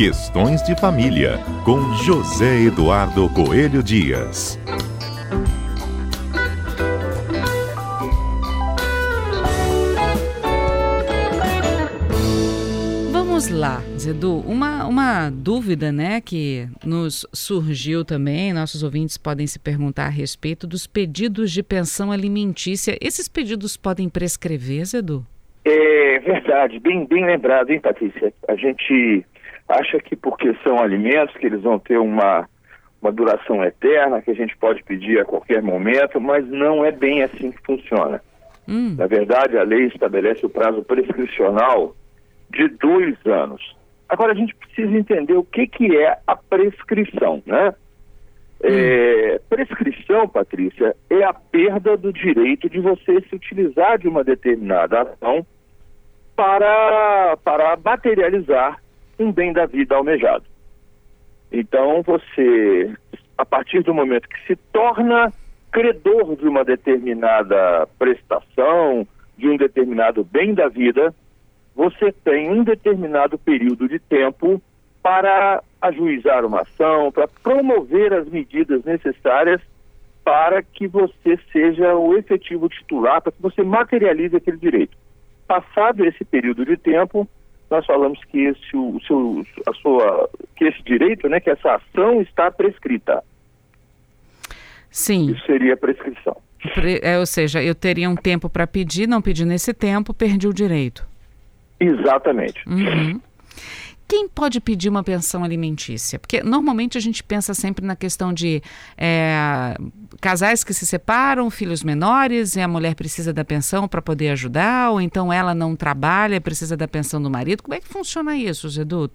Questões de Família, com José Eduardo Coelho Dias. Vamos lá, Zedu. Uma, uma dúvida né, que nos surgiu também, nossos ouvintes podem se perguntar a respeito dos pedidos de pensão alimentícia. Esses pedidos podem prescrever, Zedu? É verdade, bem, bem lembrado, hein, Patrícia? A gente acha que porque são alimentos, que eles vão ter uma, uma duração eterna, que a gente pode pedir a qualquer momento, mas não é bem assim que funciona. Hum. Na verdade, a lei estabelece o prazo prescricional de dois anos. Agora, a gente precisa entender o que, que é a prescrição, né? É, hum. prescrição, Patrícia, é a perda do direito de você se utilizar de uma determinada ação para, para materializar um bem da vida almejado. Então, você, a partir do momento que se torna credor de uma determinada prestação, de um determinado bem da vida, você tem um determinado período de tempo para ajuizar uma ação, para promover as medidas necessárias para que você seja o efetivo titular, para que você materialize aquele direito. Passado esse período de tempo, nós falamos que esse, o seu, a sua, que esse direito, né, que essa ação está prescrita. Sim. Isso seria prescrição. Pre, é, ou seja, eu teria um tempo para pedir, não pedi nesse tempo, perdi o direito. Exatamente. Uhum. Quem pode pedir uma pensão alimentícia? Porque normalmente a gente pensa sempre na questão de é, casais que se separam, filhos menores, e a mulher precisa da pensão para poder ajudar, ou então ela não trabalha, precisa da pensão do marido. Como é que funciona isso, Zedu?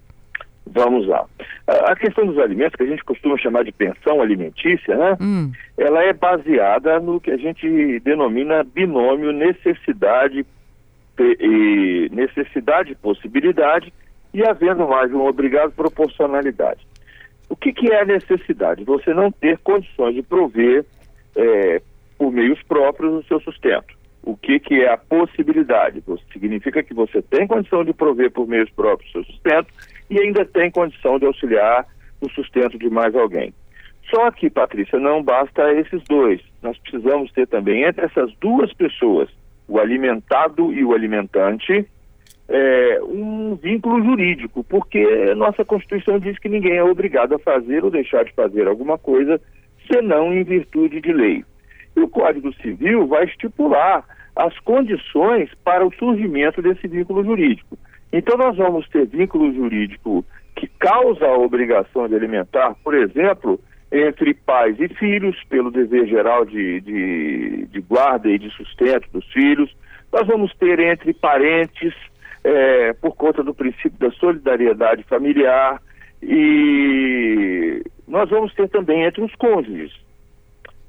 Vamos lá. A questão dos alimentos, que a gente costuma chamar de pensão alimentícia, né? Hum. Ela é baseada no que a gente denomina binômio necessidade e necessidade e possibilidade e havendo mais um obrigado proporcionalidade. O que, que é a necessidade? Você não ter condições de prover é, por meios próprios o seu sustento. O que, que é a possibilidade? Significa que você tem condição de prover por meios próprios o seu sustento e ainda tem condição de auxiliar no sustento de mais alguém. Só que, Patrícia, não basta esses dois. Nós precisamos ter também entre essas duas pessoas o alimentado e o alimentante, é, um vínculo jurídico, porque nossa Constituição diz que ninguém é obrigado a fazer ou deixar de fazer alguma coisa, senão em virtude de lei. E o Código Civil vai estipular as condições para o surgimento desse vínculo jurídico. Então, nós vamos ter vínculo jurídico que causa a obrigação de alimentar, por exemplo, entre pais e filhos, pelo dever geral de, de, de, guarda e de sustento dos filhos. Nós vamos ter entre parentes, é, por conta do princípio da solidariedade familiar, e nós vamos ter também entre os cônjuges.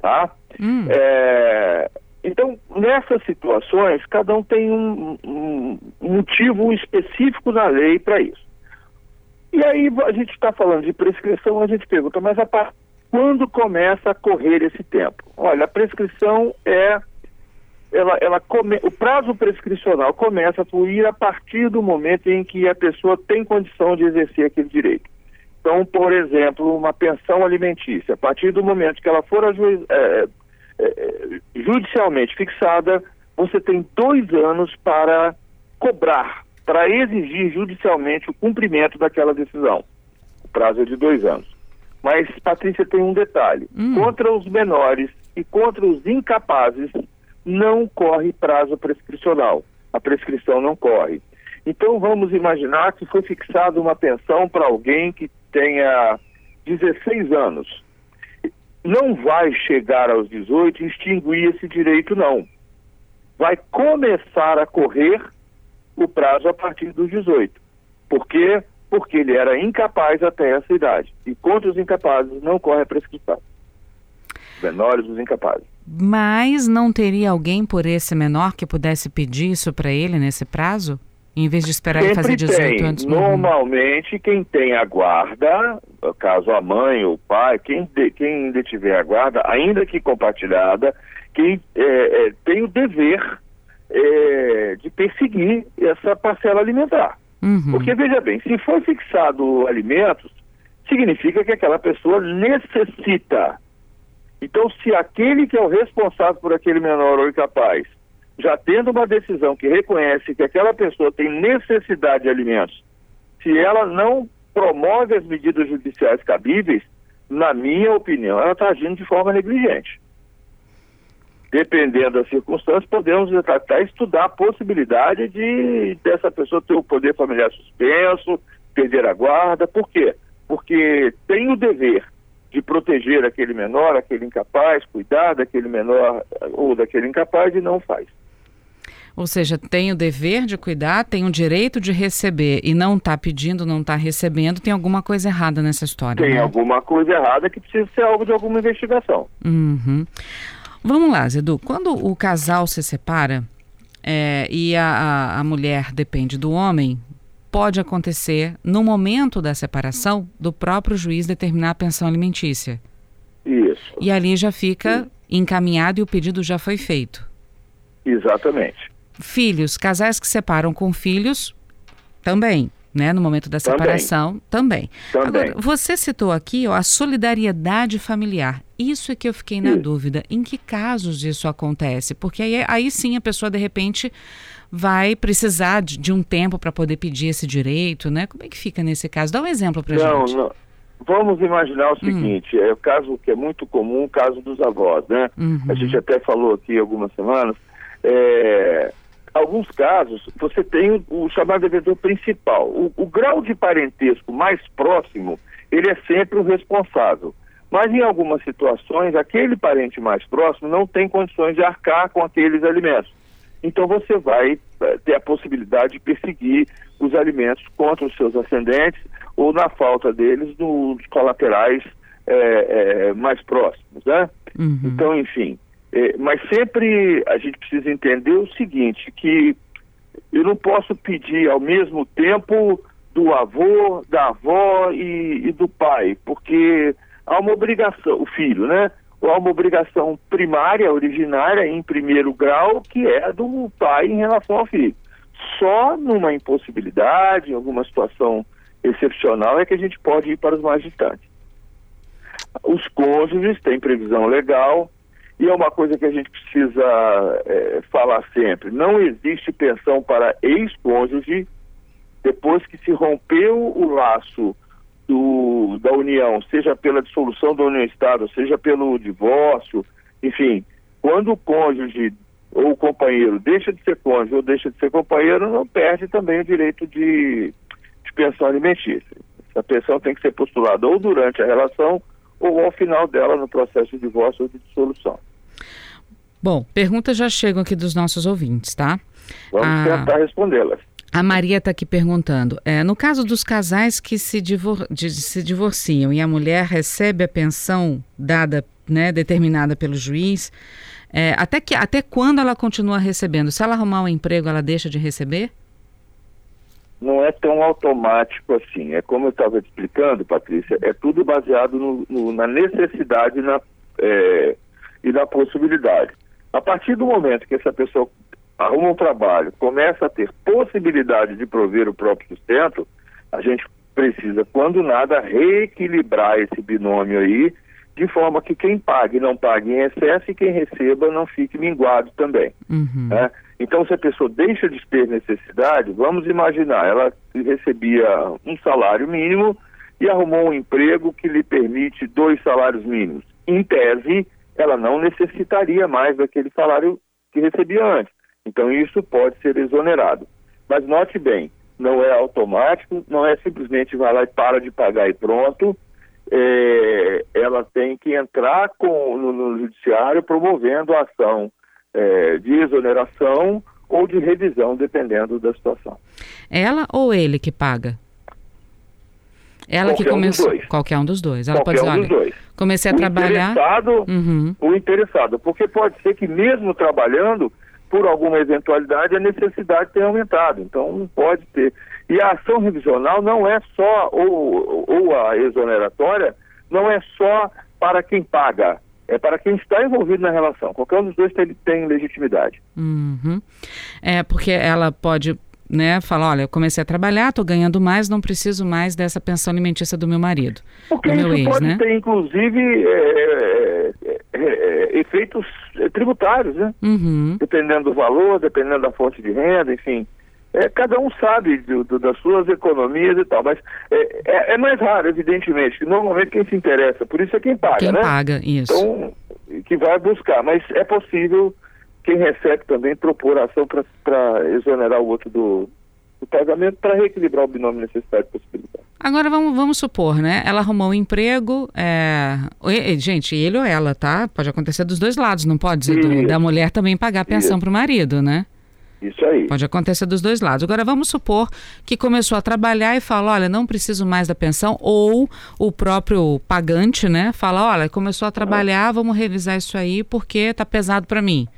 Tá? Hum. É, então, nessas situações, cada um tem um, um motivo específico na lei para isso. E aí a gente está falando de prescrição, a gente pergunta, mas a partir quando começa a correr esse tempo? Olha, a prescrição é. Ela, ela come, o prazo prescricional começa a fluir a partir do momento em que a pessoa tem condição de exercer aquele direito. Então, por exemplo, uma pensão alimentícia, a partir do momento que ela for é, é, é, judicialmente fixada, você tem dois anos para cobrar, para exigir judicialmente o cumprimento daquela decisão. O prazo é de dois anos. Mas, Patrícia, tem um detalhe: hum. contra os menores e contra os incapazes não corre prazo prescricional. A prescrição não corre. Então, vamos imaginar que foi fixada uma pensão para alguém que tenha 16 anos. Não vai chegar aos 18 e extinguir esse direito, não. Vai começar a correr o prazo a partir dos 18. Por quê? porque ele era incapaz até essa idade. E contra os incapazes não corre a prescrição. Menores, os incapazes. Mas não teria alguém por esse menor que pudesse pedir isso para ele nesse prazo? Em vez de esperar Sempre ele fazer 18 tem. anos? Normalmente, quem tem a guarda, caso a mãe ou o pai, quem, de, quem ainda tiver a guarda, ainda que compartilhada, quem é, é, tem o dever é, de perseguir essa parcela alimentar. Uhum. Porque, veja bem, se for fixado alimentos, significa que aquela pessoa necessita. Então, se aquele que é o responsável por aquele menor ou incapaz, já tendo uma decisão que reconhece que aquela pessoa tem necessidade de alimentos, se ela não promove as medidas judiciais cabíveis, na minha opinião, ela está agindo de forma negligente. Dependendo das circunstâncias, podemos até estudar a possibilidade de dessa pessoa ter o poder familiar suspenso, perder a guarda. Por quê? Porque tem o dever de proteger aquele menor, aquele incapaz, cuidar daquele menor ou daquele incapaz e não faz. Ou seja, tem o dever de cuidar, tem o direito de receber e não está pedindo, não está recebendo, tem alguma coisa errada nessa história. Tem né? alguma coisa errada que precisa ser algo de alguma investigação. Uhum. Vamos lá, Zedu. Quando o casal se separa é, e a, a, a mulher depende do homem, pode acontecer, no momento da separação, do próprio juiz determinar a pensão alimentícia. Isso. E ali já fica encaminhado e o pedido já foi feito. Exatamente. Filhos, casais que separam com filhos, também. Né, no momento da separação, também. também. Agora, você citou aqui ó, a solidariedade familiar. Isso é que eu fiquei na dúvida. Em que casos isso acontece? Porque aí, aí sim a pessoa, de repente, vai precisar de, de um tempo para poder pedir esse direito, né? Como é que fica nesse caso? Dá um exemplo para gente. Não, vamos imaginar o hum. seguinte, hum. é o caso que é muito comum, o caso dos avós, né? Uhum. A gente até falou aqui algumas semanas, é, alguns casos, você tem o, o chamado devedor principal. O, o, grau de parentesco mais próximo, ele é sempre o responsável. Mas em algumas situações, aquele parente mais próximo não tem condições de arcar com aqueles alimentos. Então você vai é, ter a possibilidade de perseguir os alimentos contra os seus ascendentes ou, na falta deles, nos colaterais é, é, mais próximos. Né? Uhum. Então, enfim, é, mas sempre a gente precisa entender o seguinte, que eu não posso pedir ao mesmo tempo do avô, da avó e, e do pai, porque há uma obrigação, o filho, né? Há uma obrigação primária, originária, em primeiro grau, que é do pai em relação ao filho. Só numa impossibilidade, em alguma situação excepcional, é que a gente pode ir para os mais distantes. Os cônjuges têm previsão legal, e é uma coisa que a gente precisa é, falar sempre: não existe pensão para ex-cônjuge depois que se rompeu o laço do, da união, seja pela dissolução da união-estado, seja pelo divórcio, enfim, quando o cônjuge ou o companheiro deixa de ser cônjuge ou deixa de ser companheiro, não perde também o direito de, de pensão alimentícia. A pensão tem que ser postulada ou durante a relação ou ao final dela no processo de divórcio ou de dissolução. Bom, perguntas já chegam aqui dos nossos ouvintes, tá? Vamos a... tentar respondê-las. A Maria está aqui perguntando: é, no caso dos casais que se, divor de, se divorciam e a mulher recebe a pensão dada, né, determinada pelo juiz, é, até, que, até quando ela continua recebendo? Se ela arrumar um emprego, ela deixa de receber? Não é tão automático assim. É como eu estava explicando, Patrícia, é tudo baseado no, no, na necessidade na, é, e na possibilidade. A partir do momento que essa pessoa arruma um trabalho, começa a ter possibilidade de prover o próprio sustento, a gente precisa, quando nada, reequilibrar esse binômio aí, de forma que quem pague não pague em excesso e quem receba não fique minguado também. Uhum. Né? Então, se a pessoa deixa de ter necessidade, vamos imaginar, ela recebia um salário mínimo e arrumou um emprego que lhe permite dois salários mínimos. Em tese, ela não necessitaria mais daquele salário que recebia antes. Então, isso pode ser exonerado. Mas note bem, não é automático, não é simplesmente vai lá e para de pagar e pronto. É, ela tem que entrar com, no, no judiciário promovendo a ação é, de exoneração ou de revisão, dependendo da situação. Ela ou ele que paga? Ela Qualquer que começou. Um Qualquer um dos dois. Ela Qualquer pode dizer, um dos dois. Comecei a o trabalhar. Interessado, uhum. O interessado, porque pode ser que mesmo trabalhando, por alguma eventualidade, a necessidade tenha aumentado. Então, pode ter. E a ação revisional não é só, ou, ou a exoneratória, não é só para quem paga, é para quem está envolvido na relação. Qualquer um dos dois tem, tem legitimidade. Uhum. É, porque ela pode né, fala, olha, eu comecei a trabalhar, estou ganhando mais, não preciso mais dessa pensão alimentícia do meu marido, Porque do meu isso ex, pode né? ter, inclusive, é, é, é, efeitos tributários, né? Uhum. Dependendo do valor, dependendo da fonte de renda, enfim. É, cada um sabe do, do, das suas economias e tal, mas é, é, é, mais raro, evidentemente. Normalmente quem se interessa, por isso é quem paga, quem né? paga, isso. Então, que vai buscar, mas é possível quem recebe também propor ação para exonerar o outro do, do pagamento para reequilibrar o binômio necessidade e possibilidade. Agora vamos, vamos supor, né? Ela arrumou um emprego, é... gente, ele ou ela, tá? Pode acontecer dos dois lados, não pode dizer do, da mulher também pagar pensão para o marido, né? Isso aí. Pode acontecer dos dois lados. Agora vamos supor que começou a trabalhar e fala, olha, não preciso mais da pensão, ou o próprio pagante, né, fala, olha, começou a trabalhar, vamos revisar isso aí porque tá pesado para mim.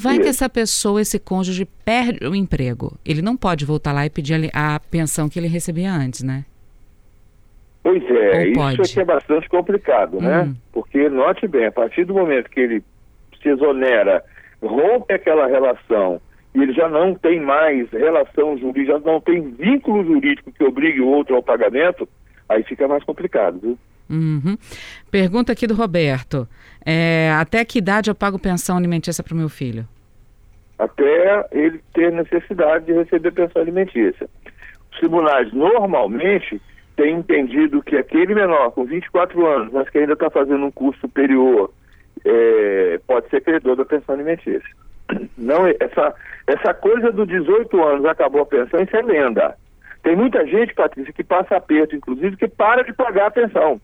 Vai isso. que essa pessoa, esse cônjuge, perde o emprego. Ele não pode voltar lá e pedir a, a pensão que ele recebia antes, né? Pois é, isso aqui é bastante complicado, né? Hum. Porque, note bem, a partir do momento que ele se exonera, rompe aquela relação e ele já não tem mais relação jurídica, já não tem vínculo jurídico que obrigue o outro ao pagamento, aí fica mais complicado, viu? Uhum. Pergunta aqui do Roberto. É, até que idade eu pago pensão alimentícia para o meu filho? Até ele ter necessidade de receber pensão alimentícia. Os tribunais normalmente têm entendido que aquele menor com 24 anos, mas que ainda está fazendo um curso superior, é, pode ser credor da pensão alimentícia. Não, essa, essa coisa do 18 anos acabou a pensão, isso é lenda. Tem muita gente, Patrícia, que passa aperto, inclusive, que para de pagar a pensão.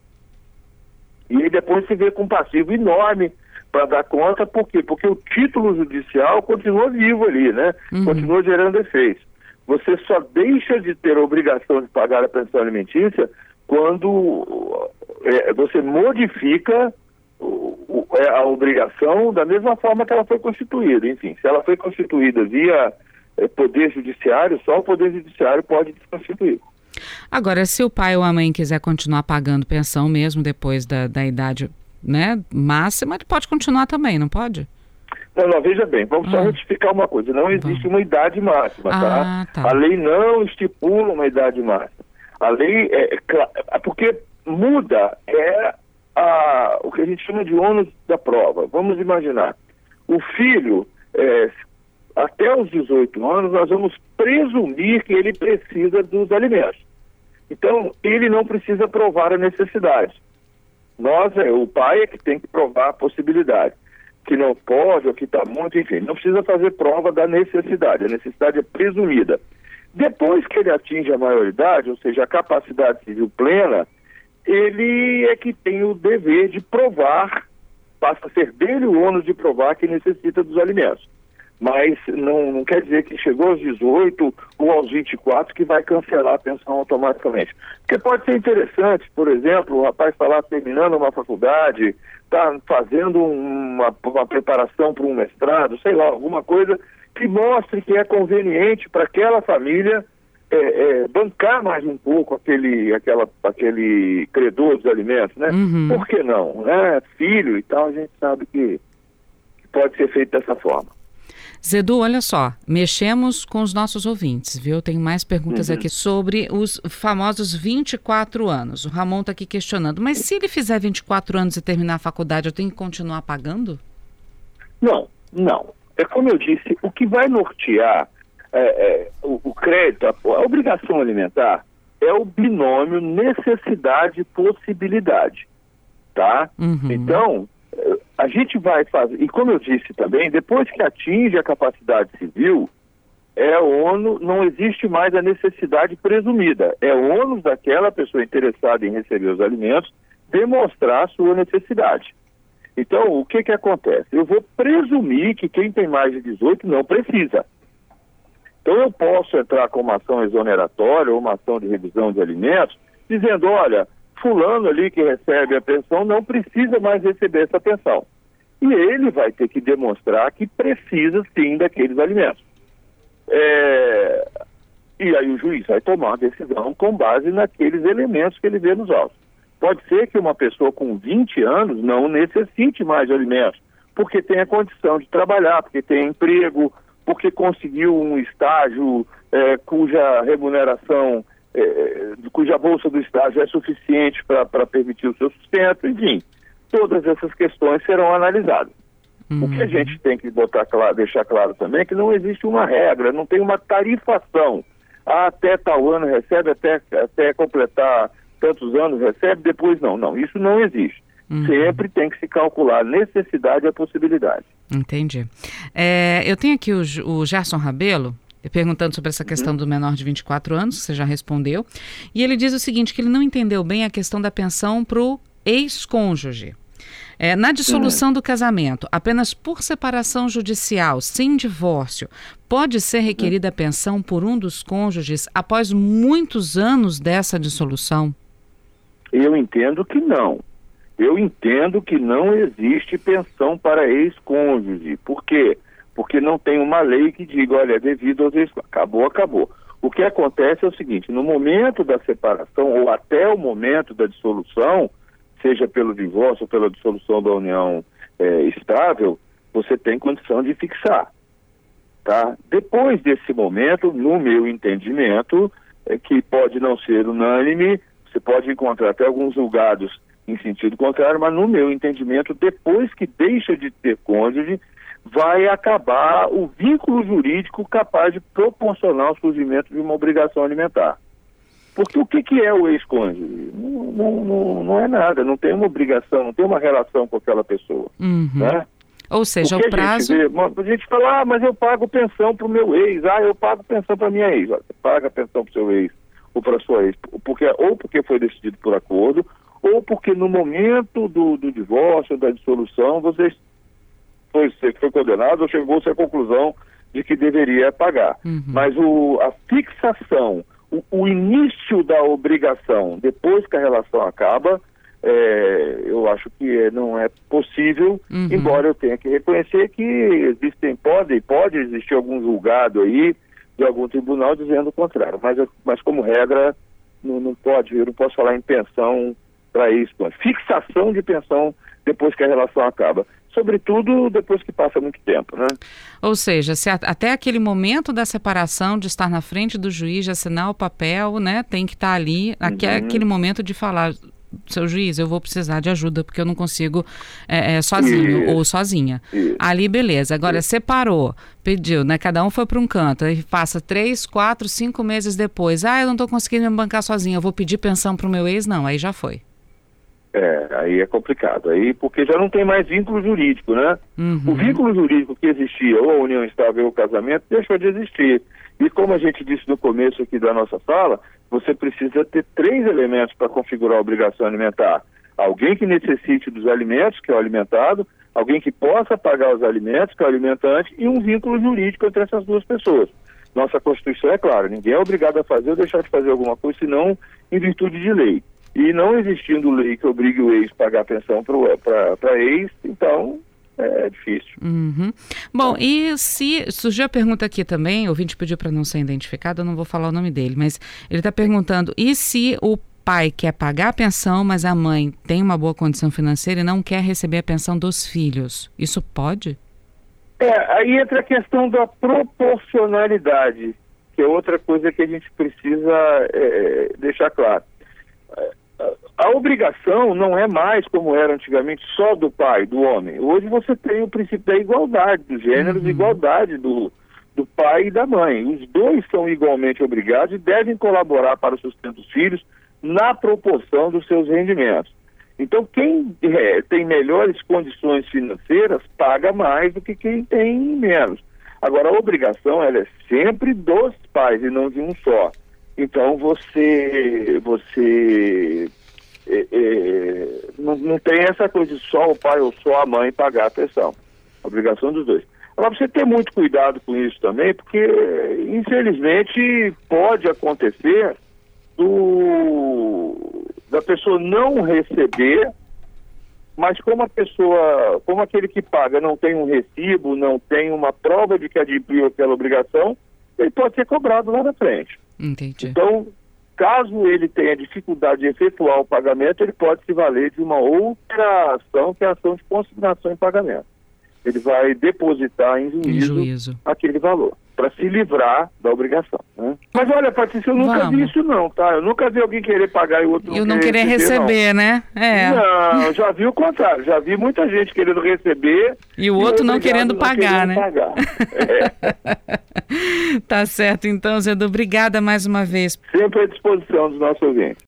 E depois se vê com um passivo enorme para dar conta, por quê? Porque o título judicial continua vivo ali, né? Uhum. Continua gerando efeitos. Você só deixa de ter a obrigação de pagar a pensão alimentícia quando é, você modifica a obrigação da mesma forma que ela foi constituída. Enfim, se ela foi constituída via é, Poder Judiciário, só o Poder Judiciário pode desconstituir. Agora, se o pai ou a mãe quiser continuar pagando pensão mesmo depois da, da idade né, máxima, ele pode continuar também, não pode? Não, não, veja bem, vamos ah. só retificar uma coisa, não existe Bom. uma idade máxima, ah, tá? tá? A lei não estipula uma idade máxima. A lei é, é porque muda é a, o que a gente chama de ônus da prova. Vamos imaginar, o filho, é, até os 18 anos, nós vamos presumir que ele precisa dos alimentos. Então, ele não precisa provar a necessidade. Nós, é, o pai é que tem que provar a possibilidade. Que não pode, ou que está muito, enfim, não precisa fazer prova da necessidade. A necessidade é presumida. Depois que ele atinge a maioridade, ou seja, a capacidade civil plena, ele é que tem o dever de provar, passa a ser dele o ônus de provar que necessita dos alimentos mas não, não quer dizer que chegou aos 18 ou aos 24 que vai cancelar a pensão automaticamente. Porque pode ser interessante, por exemplo, o rapaz está lá terminando uma faculdade, está fazendo uma, uma preparação para um mestrado, sei lá, alguma coisa que mostre que é conveniente para aquela família é, é, bancar mais um pouco aquele, aquela, aquele credor dos alimentos, né? Uhum. Por que não? Né? Filho e tal, a gente sabe que, que pode ser feito dessa forma. Zedu, olha só, mexemos com os nossos ouvintes, viu? Tem mais perguntas Uhum. aqui sobre os famosos 24 anos. O Ramon está aqui questionando, mas se ele fizer 24 anos e terminar a faculdade, eu tenho que continuar pagando? Não, não. É como eu disse, o que vai nortear é, é, o, o crédito, a, a obrigação alimentar, é o binômio necessidade-possibilidade, tá? Uhum. Então, a gente vai fazer, e como eu disse também, depois que atinge a capacidade civil, é ONU, não existe mais a necessidade presumida. É ônus daquela pessoa interessada em receber os alimentos demonstrar sua necessidade. Então, o que que acontece? Eu vou presumir que quem tem mais de 18 não precisa. Então, eu posso entrar com uma ação exoneratória ou uma ação de revisão de alimentos, dizendo, olha, fulano ali que recebe a pensão não precisa mais receber essa pensão. E ele vai ter que demonstrar que precisa sim daqueles alimentos. É... E aí o juiz vai tomar a decisão com base naqueles elementos que ele vê nos autos. Pode ser que uma pessoa com 20 anos não necessite mais de alimentos, porque tem a condição de trabalhar, porque tem emprego, porque conseguiu um estágio é, cuja remuneração, é, cuja bolsa do estágio é suficiente para permitir o seu sustento, enfim, todas essas questões serão analisadas. Uhum. O que a uhum. gente tem que botar claro, deixar claro também é que não existe uma regra, não tem uma tarifação. Ah, até tal ano recebe, até, até completar tantos anos recebe, depois não. Não, isso não existe. Uhum. Sempre tem que se calcular a necessidade e a possibilidade. Entendi. É, eu tenho aqui o, o Gerson Rabelo, perguntando sobre essa questão uhum. do menor de 24 anos, você já respondeu. E ele diz o seguinte: que ele não entendeu bem a questão da pensão para o ex-cônjuge. É, na dissolução uhum. do casamento, apenas por separação judicial, sem divórcio, pode ser requerida a pensão por um dos cônjuges após muitos anos dessa dissolução? Eu entendo que não. Eu entendo que não existe pensão para ex-cônjuge. Por quê? Porque não tem uma lei que diga, olha, é devido aos Acabou, acabou. O que acontece é o seguinte, no momento da separação ou até o momento da dissolução, seja pelo divórcio ou pela dissolução da união é, estável, você tem condição de fixar. Tá? Depois desse momento, no meu entendimento, é, que pode não ser unânime, você pode encontrar até alguns julgados em sentido contrário, mas no meu entendimento, depois que deixa de ter cônjuge, vai acabar o vínculo jurídico capaz de proporcionar o surgimento de uma obrigação alimentar. Porque o que, que é o ex-cônjuge? Não, não, não, não, é nada, não tem uma obrigação, não tem uma relação com aquela pessoa. Uhum. Né? Ou seja, o, o prazo. A gente, vê, a gente fala, ah, mas eu pago pensão para o meu ex, ah, eu pago pensão para minha ex. Você paga pensão para o seu ex ou para sua ex, porque, ou porque foi decidido por acordo, ou porque no momento do, do divórcio, da dissolução, você foi, foi condenado ou chegou-se à conclusão de que deveria pagar. Uhum. Mas o, a fixação, o, o, início da obrigação, depois que a relação acaba, é, eu acho que não é possível, uhum. embora eu tenha que reconhecer que existem, pode, pode existir algum julgado aí de algum tribunal dizendo o contrário, mas, mas como regra não, não pode, eu não posso falar em pensão para isso, fixação de pensão depois que a relação acaba. Sobretudo depois que passa muito tempo, né? Ou seja, se a, até aquele momento da separação, de estar na frente do juiz, de assinar o papel, né? Tem que estar ali, uhum. aquele momento de falar, seu juiz, eu vou precisar de ajuda porque eu não consigo é, é, sozinho Isso. ou sozinha. Isso. Ali, beleza. Agora, Isso. separou, pediu, né? Cada um foi para um canto. Aí passa três, quatro, cinco meses depois. Ah, eu não estou conseguindo me bancar sozinha, eu vou pedir pensão para o meu ex? Não, aí já foi. É, aí é complicado. Aí, porque já não tem mais vínculo jurídico, né? Uhum. O vínculo jurídico que existia, ou a união estável ou o casamento, deixou de existir. E como a gente disse no começo aqui da nossa fala, você precisa ter três elementos para configurar a obrigação alimentar. Alguém que necessite dos alimentos, que é o alimentado, alguém que possa pagar os alimentos, que é o alimentante, e um vínculo jurídico entre essas duas pessoas. Nossa Constituição é clara, ninguém é obrigado a fazer ou deixar de fazer alguma coisa, senão em virtude de lei. E não existindo lei que obrigue o ex a pagar pensão para ex, então é difícil. Uhum. Bom, então, e se surgiu a pergunta aqui também, o ouvinte pediu para não ser identificado, eu não vou falar o nome dele, mas ele está perguntando: e se o pai quer pagar a pensão, mas a mãe tem uma boa condição financeira e não quer receber a pensão dos filhos? Isso pode? É, aí entra a questão da proporcionalidade, que é outra coisa que a gente precisa é, deixar claro a obrigação não é mais como era antigamente só do pai, do homem. Hoje você tem o princípio da igualdade dos gêneros, uhum. igualdade do, do pai e da mãe. Os dois são igualmente obrigados e devem colaborar para o sustento dos filhos na proporção dos seus rendimentos. Então, quem é, tem melhores condições financeiras paga mais do que quem tem menos. Agora, a obrigação ela é sempre dos pais e não de um só. Então, você, você é, é, não, não, tem essa coisa de só o pai ou só a mãe pagar a pensão. Obrigação dos dois. Agora, você ter muito cuidado com isso também, porque, infelizmente, pode acontecer do, da pessoa não receber, mas como a pessoa, como aquele que paga não tem um recibo, não tem uma prova de que adquiriu aquela obrigação, ele pode ser cobrado lá na frente. Entendi. Então, Caso ele tenha dificuldade de efetuar o pagamento, ele pode se valer de uma outra ação, que é a ação de consignação em pagamento. ele vai depositar em juízo, Em juízo. aquele valor, para se livrar da obrigação. Né? Mas olha, Patrícia, eu nunca Vamos. vi isso não, tá? Eu nunca vi alguém querer pagar e o outro E o não querer receber, né? É. Não, já vi o contrário, já vi muita gente querendo receber E o outro não obrigado querendo não pagar, querendo né? pagar. É, Tá certo, então, Zedu. Obrigada mais uma vez. sempre à disposição dos nossos ouvintes.